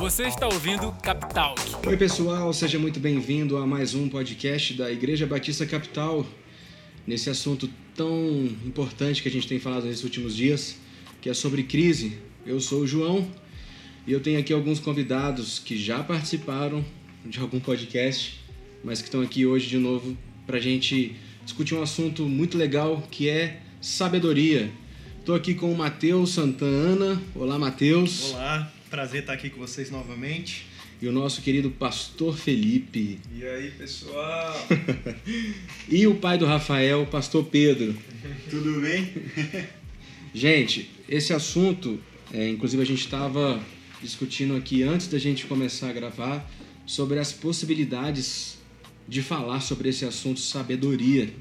Você está ouvindo Capital. Oi, pessoal, seja muito bem-vindo a mais um podcast da Igreja Batista Capital. Nesse assunto tão importante que a gente tem falado nesses últimos dias, que é sobre crise. Eu sou o João e eu tenho aqui alguns convidados que já participaram de algum podcast, mas que estão aqui hoje de novo para a gente discutir um assunto muito legal que é sabedoria. Estou aqui com o Matheus Santana. Olá, Matheus. Olá, prazer estar aqui com vocês novamente. E o nosso querido pastor Felipe. E aí, pessoal? e o pai do Rafael, pastor Pedro. Tudo bem? Gente, esse assunto, é, inclusive a gente estava discutindo aqui antes da gente começar a gravar sobre as possibilidades de falar sobre esse assunto sabedoria.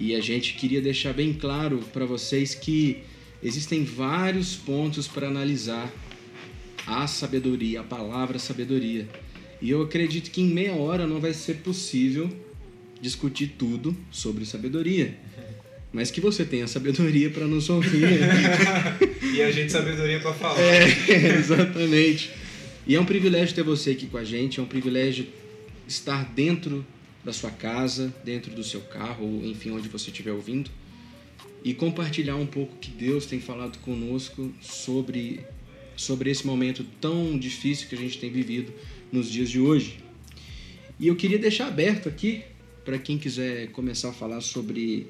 E a gente queria deixar bem claro para vocês que existem vários pontos para analisar a sabedoria, a palavra sabedoria. E eu acredito que em meia hora não vai ser possível discutir tudo sobre sabedoria. Mas que você tenha sabedoria para nos ouvir. e a gente sabedoria para falar. É, exatamente. E é um privilégio ter você aqui com a gente, é um privilégio estar dentro da sua casa, dentro do seu carro, ou enfim, onde você estiver ouvindo, e compartilhar um pouco que Deus tem falado conosco sobre sobre esse momento tão difícil que a gente tem vivido nos dias de hoje. E eu queria deixar aberto aqui para quem quiser começar a falar sobre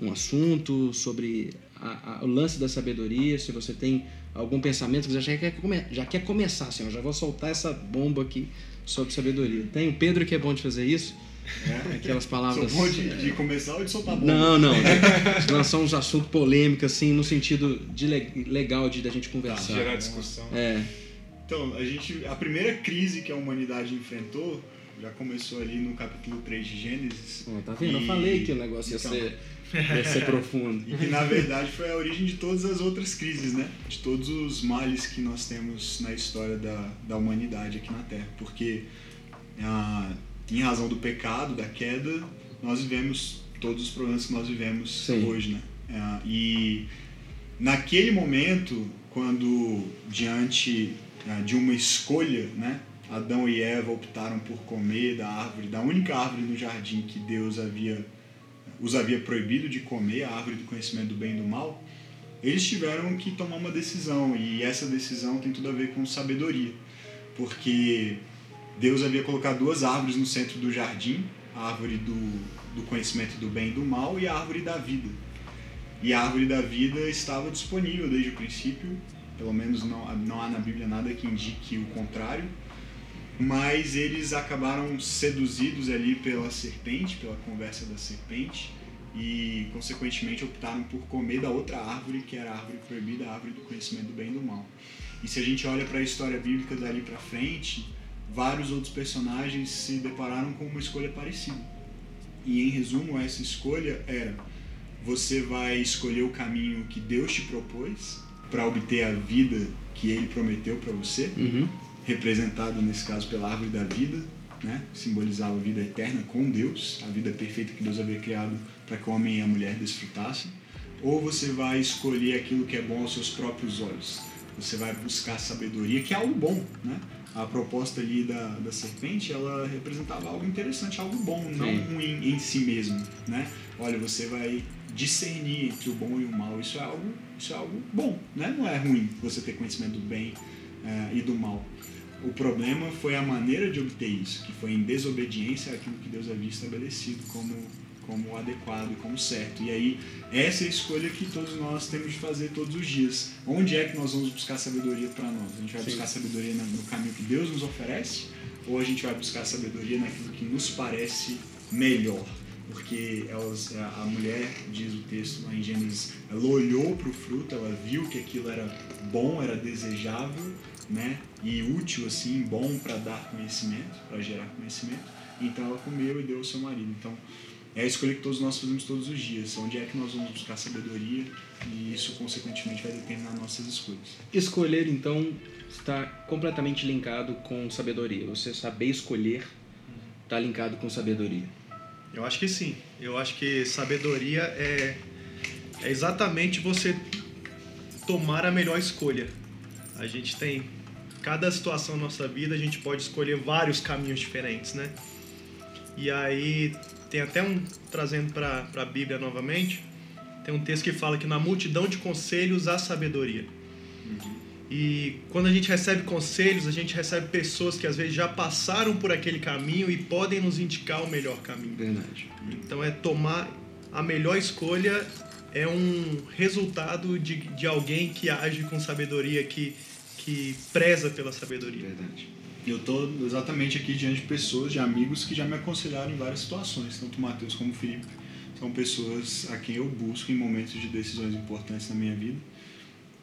um assunto, sobre a, a, o lance da sabedoria, se você tem algum pensamento que já quer, já quer começar, assim, eu já vou soltar essa bomba aqui sobre sabedoria. Tem o Pedro que é bom de fazer isso. É, aquelas palavras. Sou bom de, de, começar ou de soltar bomba? Não, não. lançar uns assuntos polêmicos, assim, no sentido de legal de da gente conversar. gerar discussão. É. Então, a gente. A primeira crise que a humanidade enfrentou já começou ali no capítulo 3 de Gênesis. Oh, tá vendo? E... Eu falei que o negócio ia, então, ser, ia ser profundo. E que na verdade foi a origem de todas as outras crises, né? De todos os males que nós temos na história da, da humanidade aqui na Terra. Porque. Ah, em razão do pecado, da queda, nós vivemos todos os problemas que nós vivemos Sim. hoje, né? É, e naquele momento, quando diante é, de uma escolha, né, Adão e Eva optaram por comer da árvore, da única árvore no jardim que Deus havia os havia proibido de comer, a árvore do conhecimento do bem e do mal, eles tiveram que tomar uma decisão e essa decisão tem tudo a ver com sabedoria, porque Deus havia colocado duas árvores no centro do jardim, a árvore do, do conhecimento do bem e do mal e a árvore da vida. E a árvore da vida estava disponível desde o princípio, pelo menos não, não há na Bíblia nada que indique o contrário, mas eles acabaram seduzidos ali pela serpente, pela conversa da serpente, e consequentemente optaram por comer da outra árvore, que era a árvore proibida, a árvore do conhecimento do bem e do mal. E se a gente olha para a história bíblica dali para frente, vários outros personagens se depararam com uma escolha parecida. E em resumo, essa escolha era: você vai escolher o caminho que Deus te propôs para obter a vida que Ele prometeu para você, uhum. representado nesse caso pela árvore da vida, né? simbolizava a vida eterna com Deus, a vida perfeita que Deus havia criado para que o homem e a mulher desfrutassem. Ou você vai escolher aquilo que é bom aos seus próprios olhos. Você vai buscar sabedoria, que é algo bom, né? A proposta ali da, da serpente, ela representava algo interessante, algo bom, Sim. não ruim em si mesmo, né? Olha, você vai discernir entre o bom e o mal, isso é algo, isso é algo bom, né? Não é ruim você ter conhecimento do bem é, e do mal. O problema foi a maneira de obter isso, que foi em desobediência àquilo que Deus havia estabelecido como como adequado, como certo. E aí, essa é a escolha que todos nós temos de fazer todos os dias. Onde é que nós vamos buscar sabedoria para nós? A gente vai Sim. buscar sabedoria no caminho que Deus nos oferece? Ou a gente vai buscar sabedoria naquilo que nos parece melhor? Porque elas, a mulher, diz o texto lá em Gênesis, ela olhou para o fruto, ela viu que aquilo era bom, era desejável, né? E útil, assim, bom para dar conhecimento, para gerar conhecimento. Então ela comeu e deu ao seu marido. Então, é a escolha que todos nós fazemos todos os dias. Onde é que nós vamos buscar sabedoria e isso, consequentemente, vai determinar nossas escolhas. Escolher, então, está completamente linkado com sabedoria. Você saber escolher está linkado com sabedoria. Eu acho que sim. Eu acho que sabedoria é, é exatamente você tomar a melhor escolha. A gente tem cada situação na nossa vida a gente pode escolher vários caminhos diferentes, né? E aí tem até um trazendo para a Bíblia novamente, tem um texto que fala que na multidão de conselhos há sabedoria. E quando a gente recebe conselhos, a gente recebe pessoas que às vezes já passaram por aquele caminho e podem nos indicar o melhor caminho. Verdade. Então é tomar a melhor escolha é um resultado de, de alguém que age com sabedoria, que, que preza pela sabedoria. Verdade. Eu tô exatamente aqui diante de pessoas, de amigos que já me aconselharam em várias situações, tanto o Matheus como o Felipe. São pessoas a quem eu busco em momentos de decisões importantes na minha vida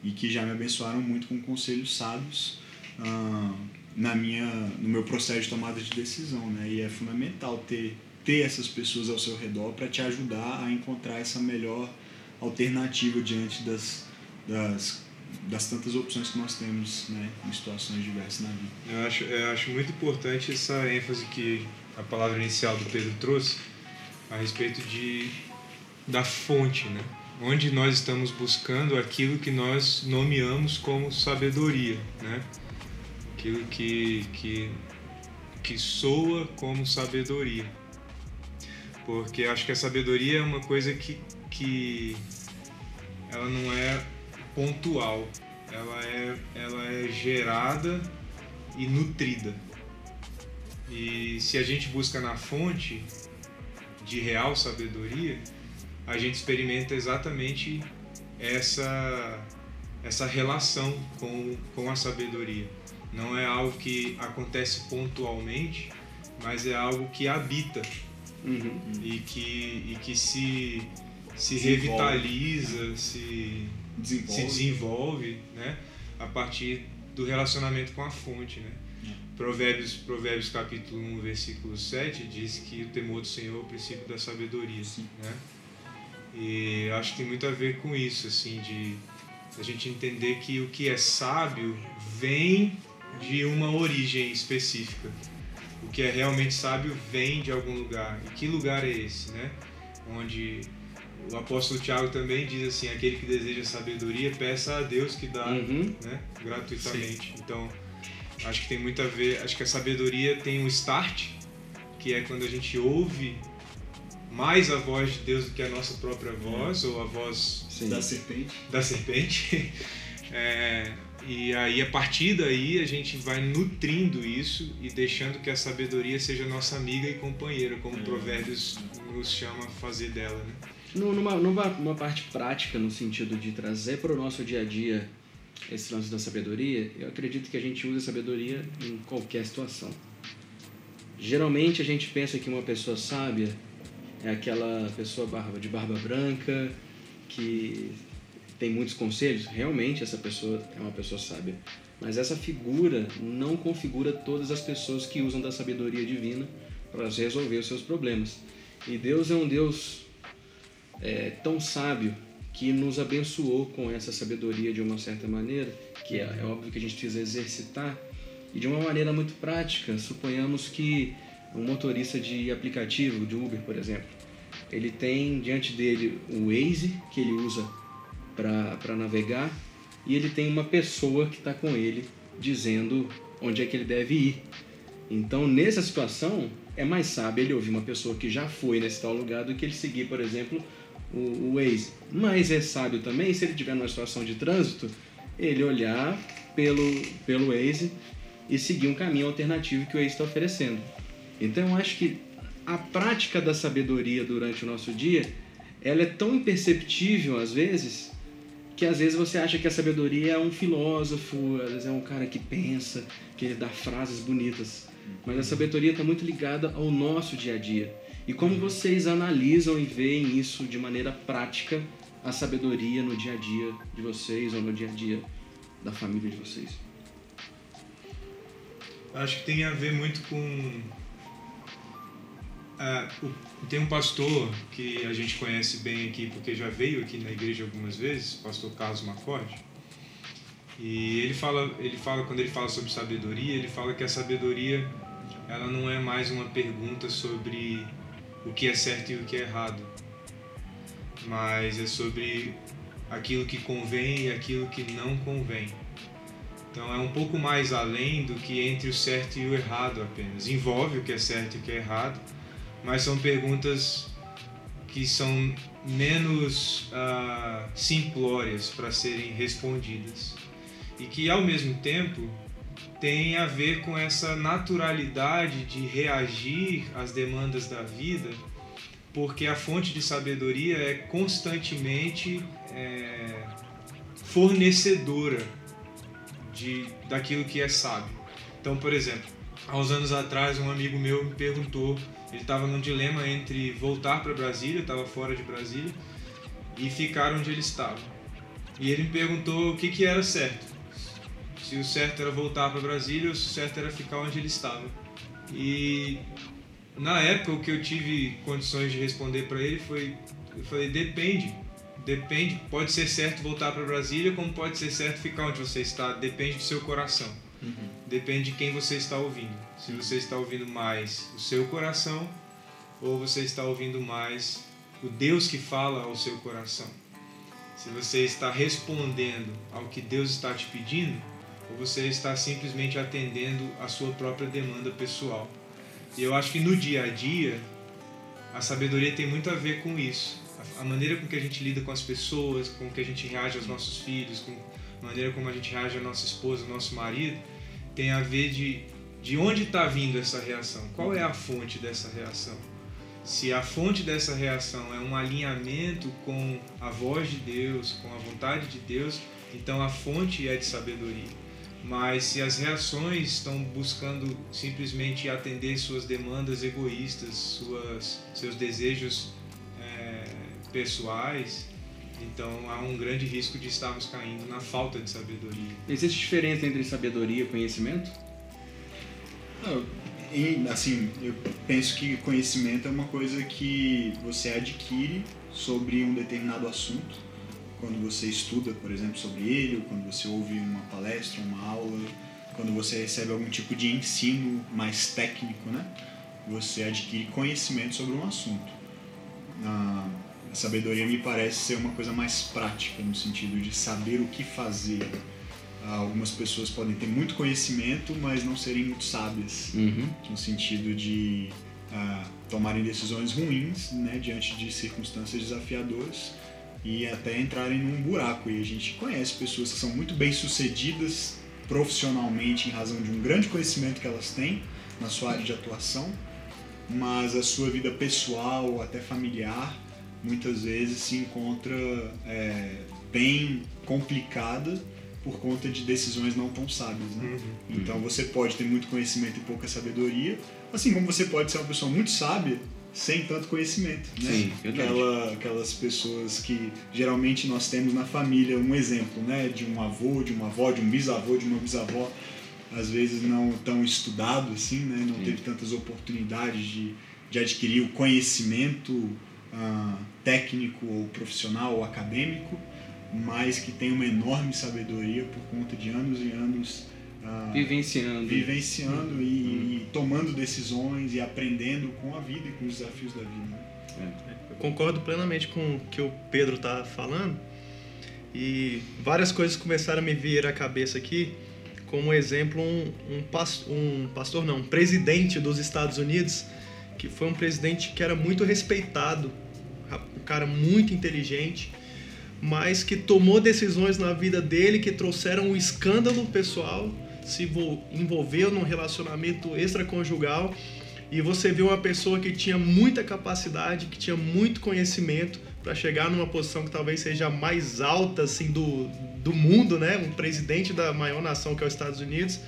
e que já me abençoaram muito com conselhos sábios ah, na minha, no meu processo de tomada de decisão, né? E é fundamental ter ter essas pessoas ao seu redor para te ajudar a encontrar essa melhor alternativa diante das, das, das tantas opções que nós temos né, em situações diversas na vida. Eu acho, eu acho muito importante essa ênfase que a palavra inicial do Pedro trouxe a respeito de, da fonte, né? onde nós estamos buscando aquilo que nós nomeamos como sabedoria, né? aquilo que, que, que soa como sabedoria. Porque acho que a sabedoria é uma coisa que, que ela não é pontual, ela é, ela é gerada e nutrida. E se a gente busca na fonte de real sabedoria, a gente experimenta exatamente essa, essa relação com, com a sabedoria. Não é algo que acontece pontualmente, mas é algo que habita Uhum. e que, e que se, se Desenvolve. revitaliza, se, Desenvolve. se desenvolve né? a partir do relacionamento com a fonte. Né? Provérbios, Provérbios capítulo 1, versículo 7 diz que o temor do Senhor é o princípio da sabedoria. Né? E acho que tem muito a ver com isso, assim, de a gente entender que o que é sábio vem de uma origem específica. O que é realmente sábio vem de algum lugar. E que lugar é esse, né? Onde o apóstolo Tiago também diz assim, aquele que deseja sabedoria, peça a Deus que dá, Uhum. né? Gratuitamente. Então, acho que tem muito a ver, acho que a sabedoria tem um start, que é quando a gente ouve mais a voz de Deus do que a nossa própria voz, ou a voz Sim. Da serpente. da serpente. É, e aí, a partir daí, a gente vai nutrindo isso e deixando que a sabedoria seja nossa amiga e companheira, como É. Provérbios nos chama a fazer dela. Né? Nu- Numa, numa, numa parte prática, no sentido de trazer para o nosso dia a dia esse lance da sabedoria, eu acredito que a gente usa sabedoria em qualquer situação. Geralmente a gente pensa que uma pessoa sábia é aquela pessoa barba, de barba branca que tem muitos conselhos. Realmente essa pessoa é uma pessoa sábia. Mas essa figura não configura todas as pessoas que usam da sabedoria divina para resolver os seus problemas. E Deus é um Deus é, tão sábio que nos abençoou com essa sabedoria de uma certa maneira, que é, é óbvio que a gente precisa exercitar, e de uma maneira muito prática. Suponhamos que um motorista de aplicativo, de Uber, por exemplo, ele tem diante dele o Waze, que ele usa para navegar, e ele tem uma pessoa que está com ele dizendo onde é que ele deve ir. Então, nessa situação, é mais sábio ele ouvir uma pessoa que já foi nesse tal lugar do que ele seguir, por exemplo, o, o Waze. Mas é sábio também, se ele estiver numa situação de trânsito, ele olhar pelo, pelo Waze e seguir um caminho alternativo que o Waze está oferecendo. Então, eu acho que a prática da sabedoria durante o nosso dia, ela é tão imperceptível às vezes, que às vezes você acha que a sabedoria é um filósofo, às vezes é um cara que pensa, que ele dá frases bonitas. Mas a sabedoria está muito ligada ao nosso dia a dia. E como vocês analisam e veem isso de maneira prática, a sabedoria no dia a dia de vocês ou no dia a dia da família de vocês? Acho que tem a ver muito com. Ah, tem um pastor que a gente conhece bem aqui, porque já veio aqui na igreja algumas vezes, pastor Carlos Maforte. E ele fala, ele fala, quando ele fala sobre sabedoria, ele fala que a sabedoria ela não é mais uma pergunta sobre o que é certo e o que é errado, mas é sobre aquilo que convém e aquilo que não convém. Então é um pouco mais além do que entre o certo e o errado apenas. Envolve o que é certo e o que é errado, mas são perguntas que são menos uh, simplórias para serem respondidas e que ao mesmo tempo tem a ver com essa naturalidade de reagir às demandas da vida, porque a fonte de sabedoria é constantemente é, fornecedora de daquilo que é sábio. Então, por exemplo, há uns anos atrás um amigo meu me perguntou, ele estava num dilema entre voltar para Brasília, estava fora de Brasília, e ficar onde ele estava. E ele me perguntou o que, que era certo se o certo era voltar para Brasília ou se o certo era ficar onde ele estava. E na época o que eu tive condições de responder para ele foi eu falei depende depende pode ser certo voltar para Brasília como pode ser certo ficar onde você está depende do seu coração uhum. depende de quem você está ouvindo se você está ouvindo mais o seu coração ou você está ouvindo mais o Deus que fala ao seu coração se você está respondendo ao que Deus está te pedindo ou você está simplesmente atendendo a sua própria demanda pessoal. E eu acho que no dia a dia, a sabedoria tem muito a ver com isso. A maneira com que a gente lida com as pessoas, com que a gente reage aos nossos filhos, com a maneira como a gente reage à nossa esposa, ao nosso marido, tem a ver de, de onde está vindo essa reação, qual é a fonte dessa reação. Se a fonte dessa reação é um alinhamento com a voz de Deus, com a vontade de Deus, então a fonte é de sabedoria. Mas se as reações estão buscando simplesmente atender suas demandas egoístas, suas, seus desejos é, pessoais, então há um grande risco de estarmos caindo na falta de sabedoria. Existe diferença entre sabedoria e conhecimento? Não, e, assim, eu penso que conhecimento é uma coisa que você adquire sobre um determinado assunto quando você estuda, por exemplo, sobre ele, ou quando você ouve uma palestra, uma aula, quando você recebe algum tipo de ensino mais técnico, né? Você adquire conhecimento sobre um assunto. A sabedoria me parece ser uma coisa mais prática, no sentido de saber o que fazer. Algumas pessoas podem ter muito conhecimento, mas não serem muito sábias, uhum. no sentido de uh, tomarem decisões ruins né, diante de circunstâncias desafiadoras e até entrarem num buraco. E a gente conhece pessoas que são muito bem sucedidas profissionalmente em razão de um grande conhecimento que elas têm na sua área de atuação, mas a sua vida pessoal ou até familiar muitas vezes se encontra é, bem complicada por conta de decisões não tão sábias. Né? Uhum. Então você pode ter muito conhecimento e pouca sabedoria, assim como você pode ser uma pessoa muito sábia sem tanto conhecimento, né? Sim, Aquela, aquelas pessoas que geralmente nós temos na família um exemplo, né? De um avô, de uma avó, de um bisavô, de uma bisavó, às vezes não tão estudado assim, né? Não Sim. teve tantas oportunidades de, de adquirir o conhecimento uh, técnico ou profissional ou acadêmico, mas que tem uma enorme sabedoria por conta de anos e anos ah, vivenciando, vivenciando uhum. e, e, tomando decisões e aprendendo com a vida e com os desafios da vida. É. Eu concordo plenamente com o que o Pedro está falando e várias coisas começaram a me vir à cabeça aqui, como exemplo um, um, pastor, um pastor não, um presidente dos Estados Unidos que foi um presidente que era muito respeitado, um cara muito inteligente, mas que tomou decisões na vida dele que trouxeram um escândalo pessoal se envolveu num relacionamento extraconjugal e você vê uma pessoa que tinha muita capacidade, que tinha muito conhecimento para chegar numa posição que talvez seja a mais alta assim do, do mundo, né? Um presidente da maior nação que é os Estados Unidos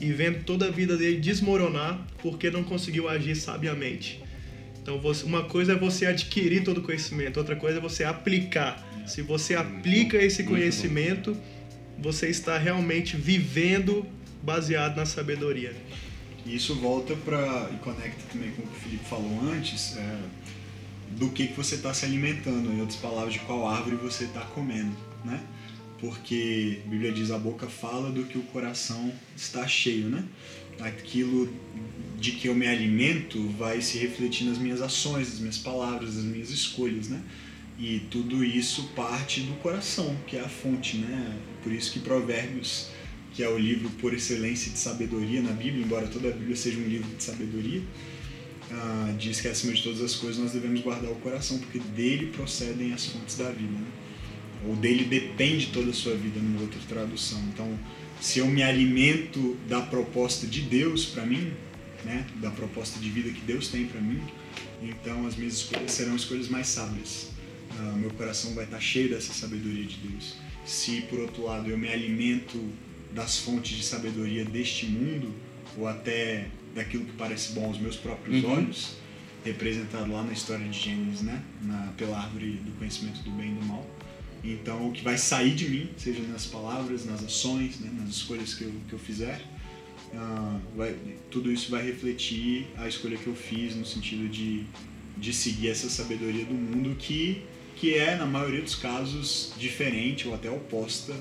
e vendo toda a vida dele desmoronar porque não conseguiu agir sabiamente. Então, uma coisa é você adquirir todo o conhecimento, outra coisa é você aplicar. Se você aplica esse conhecimento, você está realmente vivendo baseado na sabedoria. E isso volta para e conecta também com o que o Felipe falou antes, é, do que, que você está se alimentando, em outras palavras, de qual árvore você está comendo, né? Porque a Bíblia diz a boca fala do que o coração está cheio, né? Aquilo de que eu me alimento vai se refletir nas minhas ações, nas minhas palavras, nas minhas escolhas, né? E tudo isso parte do coração, que é a fonte, né? Por isso que Provérbios que é o livro por excelência de sabedoria na Bíblia, embora toda a Bíblia seja um livro de sabedoria, uh, diz que acima de todas as coisas nós devemos guardar o coração, porque dele procedem as fontes da vida. Né? Ou dele depende toda a sua vida, numa outra tradução. Então, se eu me alimento da proposta de Deus para mim, né, da proposta de vida que Deus tem para mim, então as minhas escolhas serão escolhas mais sábias. Uh, meu coração vai estar cheio dessa sabedoria de Deus. Se por outro lado eu me alimento das fontes de sabedoria deste mundo, ou até daquilo que parece bom aos meus próprios uhum. olhos, representado lá na história de Gênesis, né? Na, pela árvore do conhecimento do bem e do mal. Então, o que vai sair de mim, seja nas palavras, nas ações, né? nas escolhas que eu, que eu fizer, uh, vai, tudo isso vai refletir a escolha que eu fiz no sentido de, de seguir essa sabedoria do mundo que, que é, na maioria dos casos, diferente ou até oposta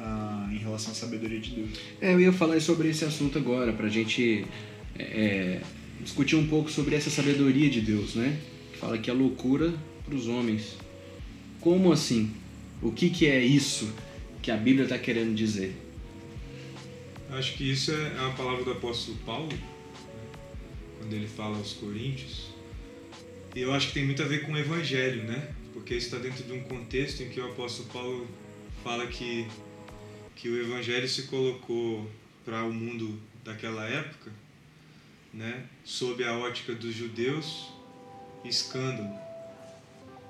uh, em relação à sabedoria de Deus. É, eu ia falar sobre esse assunto agora, para a gente é, é, discutir um pouco sobre essa sabedoria de Deus, né? Que fala que é loucura para os homens. Como assim? O que, que é isso que a Bíblia está querendo dizer? Acho que isso é a palavra do apóstolo Paulo, né? quando ele fala aos Coríntios. E eu acho que tem muito a ver com o Evangelho, né? Porque isso está dentro de um contexto em que o apóstolo Paulo fala que que o evangelho se colocou para o mundo daquela época, né, sob a ótica dos judeus, escândalo,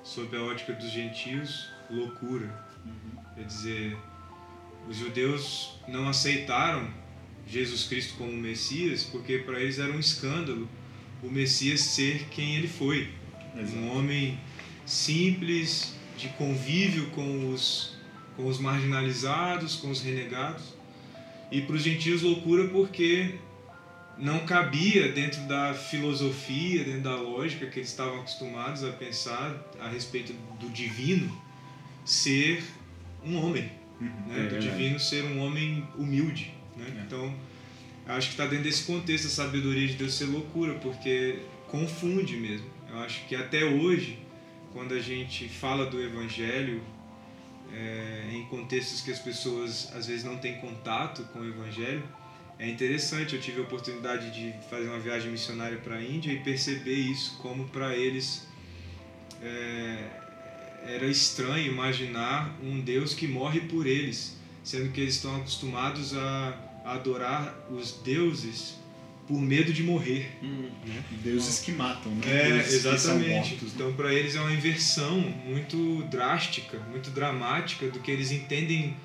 sob a ótica dos gentios, loucura. Uhum. Quer dizer, os judeus não aceitaram Jesus Cristo como Messias porque para eles era um escândalo o Messias ser quem ele foi. Exato. Um homem simples, de convívio com os com os marginalizados, com os renegados. E para os gentios, loucura porque não cabia dentro da filosofia, dentro da lógica que eles estavam acostumados a pensar a respeito do divino ser um homem, uhum. né? é, do divino ser um homem humilde. Né? É. Então, acho que está dentro desse contexto a sabedoria de Deus ser loucura, porque confunde mesmo. Eu acho que até hoje, quando a gente fala do Evangelho, é, em contextos que as pessoas às vezes não têm contato com o Evangelho. É interessante, eu tive a oportunidade de fazer uma viagem missionária para a Índia e perceber isso, como para eles é, era estranho imaginar um Deus que morre por eles, sendo que eles estão acostumados a, adorar os deuses por medo de morrer. Hum. Né? Deuses que matam, né? É, Deuses exatamente. Mortos, então, para eles é uma inversão muito drástica, muito dramática do que eles entendem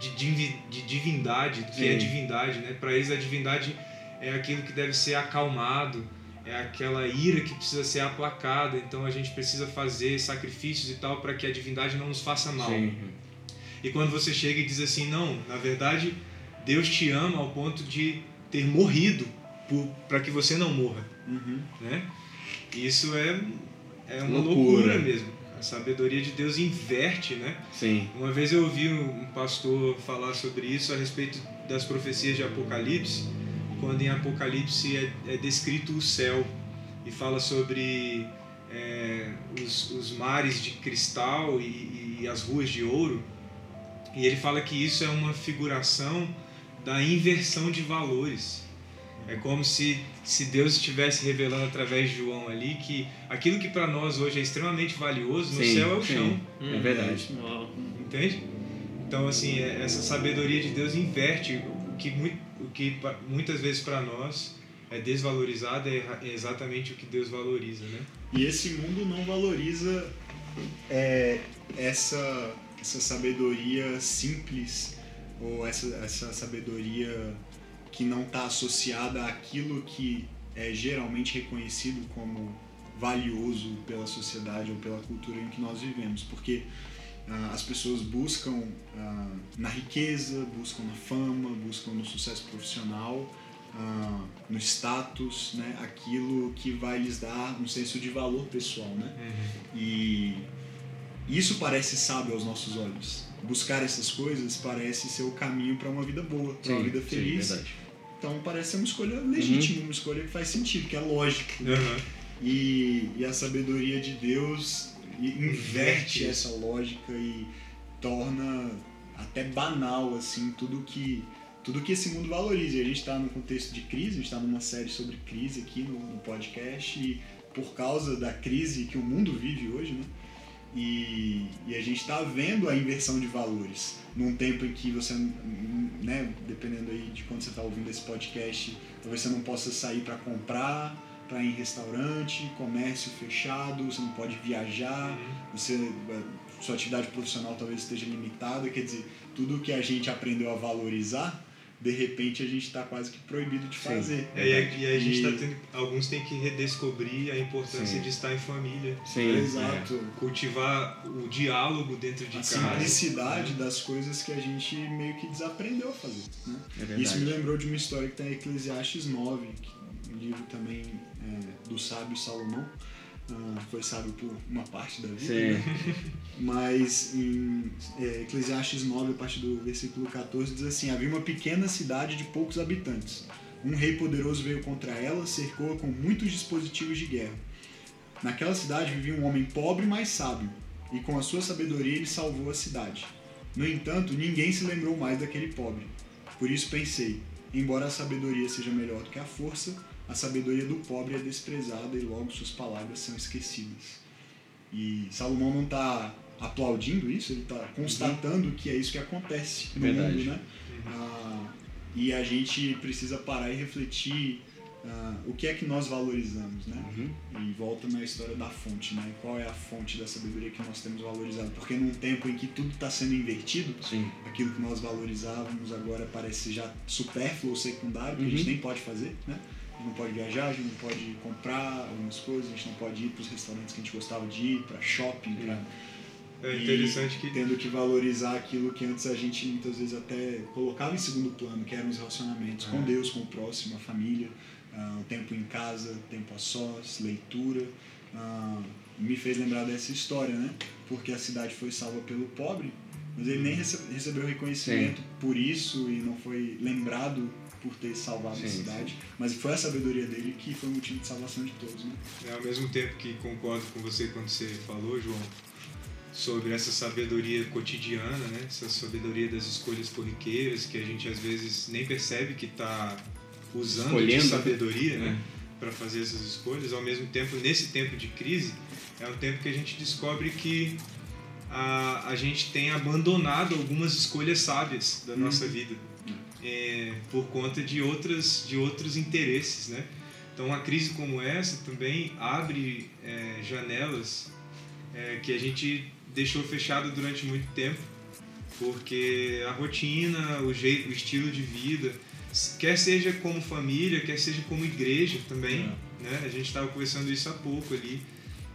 de, de, de divindade, do que é Sim. é divindade. Né? Para eles, a divindade é aquilo que deve ser acalmado, é aquela ira que precisa ser aplacada. Então, a gente precisa fazer sacrifícios e tal para que a divindade não nos faça mal. Sim. E quando você chega e diz assim, não, na verdade, Deus te ama ao ponto de ter morrido para que você não morra. Uhum. Né? Isso é, é uma loucura. loucura. mesmo. A sabedoria de Deus inverte, né? Sim. Uma vez eu ouvi um pastor falar sobre isso a respeito das profecias de Apocalipse, quando em Apocalipse é, é descrito o céu e fala sobre é, os, os, mares de cristal e, e as ruas de ouro. E ele fala que isso é uma figuração da inversão de valores. É como se, se Deus estivesse revelando através de João ali que aquilo que para nós hoje é extremamente valioso, no sim, céu é o sim. chão. Hum, é verdade. Entende? Então, assim, é, essa sabedoria de Deus inverte o que, o que muitas vezes para nós é desvalorizado, é exatamente o que Deus valoriza, né? E esse mundo não valoriza é, essa, essa sabedoria simples ou essa, essa sabedoria que não está associada àquilo que é geralmente reconhecido como valioso pela sociedade ou pela cultura em que nós vivemos, porque ah, as pessoas buscam ah, na riqueza, buscam na fama, buscam no sucesso profissional, ah, no status, né, aquilo que vai lhes dar um senso de valor pessoal, né? Uhum. E isso parece sábio aos nossos olhos. Buscar essas coisas parece ser o caminho para uma vida boa, para uma vida feliz. Sim, então parece ser uma escolha legítima, uhum. uma escolha que faz sentido, que é lógico. Né? Uhum. E, e a sabedoria de Deus inverte essa lógica e torna até banal assim tudo que tudo que esse mundo valoriza. E a gente está num contexto de crise, a gente está numa série sobre crise aqui no, no podcast e por causa da crise que o mundo vive hoje, né? E, e, a gente está vendo a inversão de valores num tempo em que você, né, dependendo aí de quando você está ouvindo esse podcast, talvez você não possa sair para comprar, para ir em restaurante, comércio fechado, você não pode viajar, uhum. você sua atividade profissional talvez esteja limitada, quer dizer, tudo que a gente aprendeu a valorizar de repente a gente está quase que proibido de fazer. É, e, a, e a gente está tendo. Alguns têm que redescobrir a importância Sim. de estar em família. Sim, é, exato. É, cultivar o diálogo dentro de a casa. A simplicidade das coisas que a gente meio que desaprendeu a fazer. Né? É Isso me lembrou de uma história que está em Eclesiastes 9, um livro também é, do sábio Salomão ah, foi sábio por uma parte da vida, né? mas em é, Eclesiastes 9, a partir do versículo 14, diz assim: Havia uma pequena cidade de poucos habitantes. Um rei poderoso veio contra ela, cercou-a com muitos dispositivos de guerra. Naquela cidade vivia um homem pobre, mas sábio, e com a sua sabedoria ele salvou a cidade. No entanto, ninguém se lembrou mais daquele pobre. Por isso pensei: embora a sabedoria seja melhor do que a força, a sabedoria do pobre é desprezada e logo suas palavras são esquecidas. E Salomão não está aplaudindo isso, ele está constatando uhum. que é isso que acontece no Verdade. mundo, né? Ah, e a gente precisa parar e refletir ah, o que é que nós valorizamos, né? Uhum. E volta na história da fonte, né? Qual é a fonte da sabedoria que nós temos valorizado? Porque num tempo em que tudo está sendo invertido, Sim. aquilo que nós valorizávamos agora parece já supérfluo ou secundário, que a gente uhum. nem pode fazer, né? gente não pode viajar, a gente não pode comprar algumas coisas, a gente não pode ir para os restaurantes que a gente gostava de ir, para shopping, para é interessante que tendo que valorizar aquilo que antes a gente muitas vezes até colocava em segundo plano, que eram os relacionamentos é. com Deus, com o próximo, a família, uh, o tempo em casa, tempo a sós, leitura. Uh, me fez lembrar dessa história, né? Porque a cidade foi salva pelo pobre, mas ele nem recebeu reconhecimento Sim. por isso e não foi lembrado por ter salvado sim, a cidade, sim. mas foi a sabedoria dele que foi o motivo de salvação de todos. Né? É, ao mesmo tempo que concordo com você quando você falou, João, sobre essa sabedoria cotidiana, né? essa sabedoria das escolhas corriqueiras, que a gente às vezes nem percebe que está usando Escolhendo. de sabedoria né? É. para fazer essas escolhas. Ao mesmo tempo, nesse tempo de crise, é um tempo que a gente descobre que a, a gente tem abandonado algumas escolhas sábias da nossa uhum. vida é, por conta de, outras, de outros interesses, né? Então, uma crise como essa também abre é, janelas é, que a gente deixou fechado durante muito tempo, porque a rotina, o jeito, o estilo de vida, quer seja como família, quer seja como igreja também, é. né? A gente estava conversando isso há pouco ali.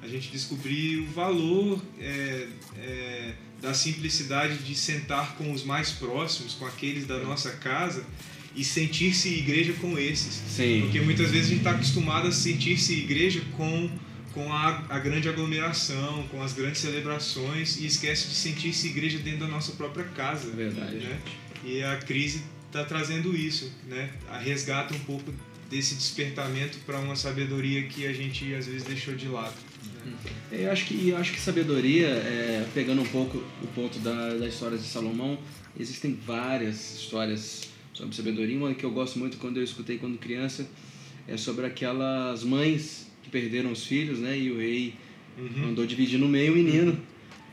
A gente descobriu o valor é, é, da simplicidade de sentar com os mais próximos, com aqueles da nossa casa e sentir-se igreja com esses. Sim. Porque muitas vezes a gente está acostumado a sentir-se igreja com, com a, a, grande aglomeração, com as grandes celebrações e esquece de sentir-se igreja dentro da nossa própria casa. Verdade. Né? E a crise está trazendo isso, né? A resgata um pouco desse despertamento para uma sabedoria que a gente às vezes deixou de lado. Eu acho que, eu acho que sabedoria, é, pegando um pouco o ponto da, das histórias de Salomão, existem várias histórias sobre sabedoria. Uma que eu gosto muito quando eu escutei quando criança é sobre aquelas mães perderam os filhos, né? E o rei uhum. mandou dividir no meio o menino.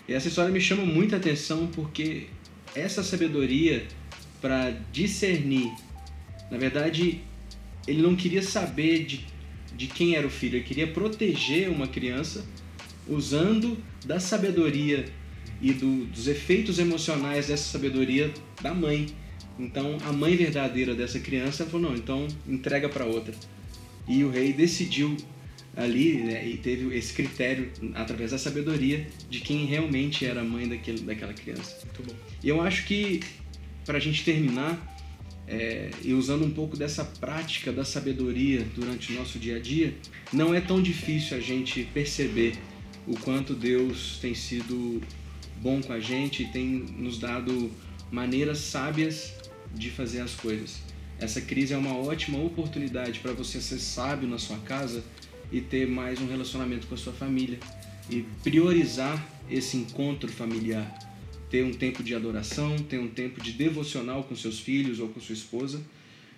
E essa história me chama muita atenção porque essa sabedoria para discernir, na verdade, ele não queria saber de de quem era o filho. Ele queria proteger uma criança usando da sabedoria e do, dos efeitos emocionais dessa sabedoria da mãe. Então, a mãe verdadeira dessa criança falou: não, então entrega para outra. E o rei decidiu ali né, e teve esse critério através da sabedoria de quem realmente era a mãe daquele, daquela criança. Muito bom. E eu acho que para a gente terminar, é, e usando um pouco dessa prática da sabedoria durante o nosso dia a dia, não é tão difícil a gente perceber o quanto Deus tem sido bom com a gente e tem nos dado maneiras sábias de fazer as coisas. Essa crise é uma ótima oportunidade para você ser sábio na sua casa e ter mais um relacionamento com a sua família e priorizar esse encontro familiar ter um tempo de adoração, ter um tempo de devocional com seus filhos ou com sua esposa,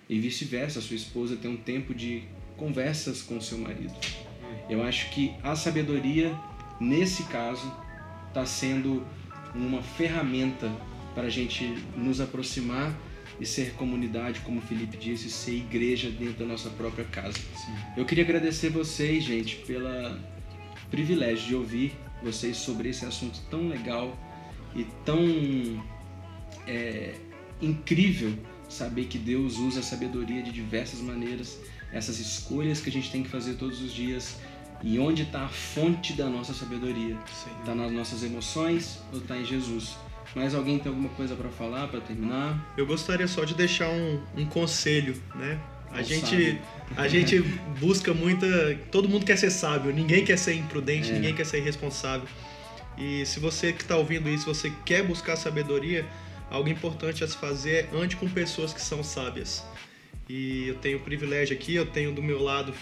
e vice-versa, sua esposa ter um tempo de conversas com seu marido. Eu acho que a sabedoria, nesse caso, está sendo uma ferramenta para a gente nos aproximar e ser comunidade, como o Felipe disse, ser igreja dentro da nossa própria casa. Sim. Eu queria agradecer vocês, gente, pelo privilégio de ouvir vocês sobre esse assunto tão legal e tão é, incrível saber que Deus usa a sabedoria de diversas maneiras, essas escolhas que a gente tem que fazer todos os dias. E onde está a fonte da nossa sabedoria? Está nas nossas emoções ou está em Jesus? Mais alguém tem alguma coisa para falar para terminar? Eu gostaria só de deixar um, um conselho, né? A gente, sábio. a gente busca muita. Todo mundo quer ser sábio, ninguém quer ser imprudente, É. ninguém quer ser irresponsável. E se você que está ouvindo isso, você quer buscar sabedoria, algo importante a se fazer é ande com pessoas que são sábias. E eu tenho o privilégio aqui, eu tenho do meu lado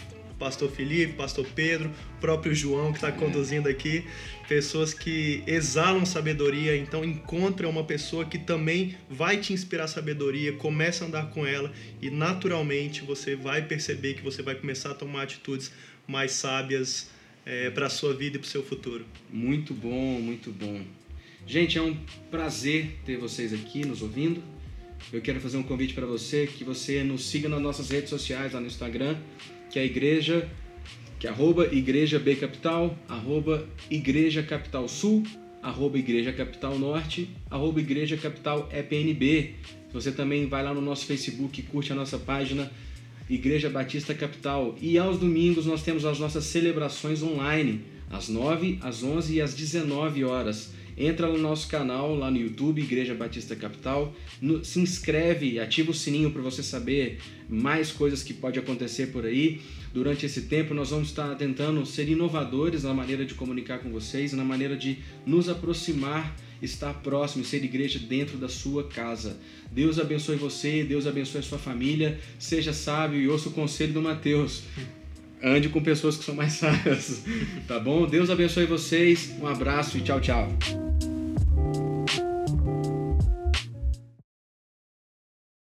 pastor Felipe, pastor Pedro, próprio João que está conduzindo aqui, pessoas que exalam sabedoria, então encontre uma pessoa que também vai te inspirar sabedoria, comece a andar com ela e naturalmente você vai perceber que você vai começar a tomar atitudes mais sábias para a sua vida e para o seu futuro. Muito bom, muito bom. Gente, é um prazer ter vocês aqui nos ouvindo. Eu quero fazer um convite para você que você nos siga nas nossas redes sociais, lá no Instagram, que é a igreja, que é arroba igreja B Capital, arroba igreja capital sul, arroba igreja capital norte, arroba igreja capital EPNB. Você também vai lá no nosso Facebook curte a nossa página Igreja Batista Capital. E aos domingos nós temos as nossas celebrações online, às 9, às 11 e às 19 horas. Entra no nosso canal lá no YouTube, Igreja Batista Capital, no- se inscreve, ativa o sininho para você saber mais coisas que pode acontecer por aí. Durante esse tempo nós vamos estar tentando ser inovadores na maneira de comunicar com vocês, na maneira de nos aproximar, estar próximo, ser igreja dentro da sua casa. Deus abençoe você, Deus abençoe a sua família, seja sábio e ouça o conselho do Mateus. Ande com pessoas que são mais sábias, tá bom? Deus abençoe vocês, um abraço e tchau, tchau.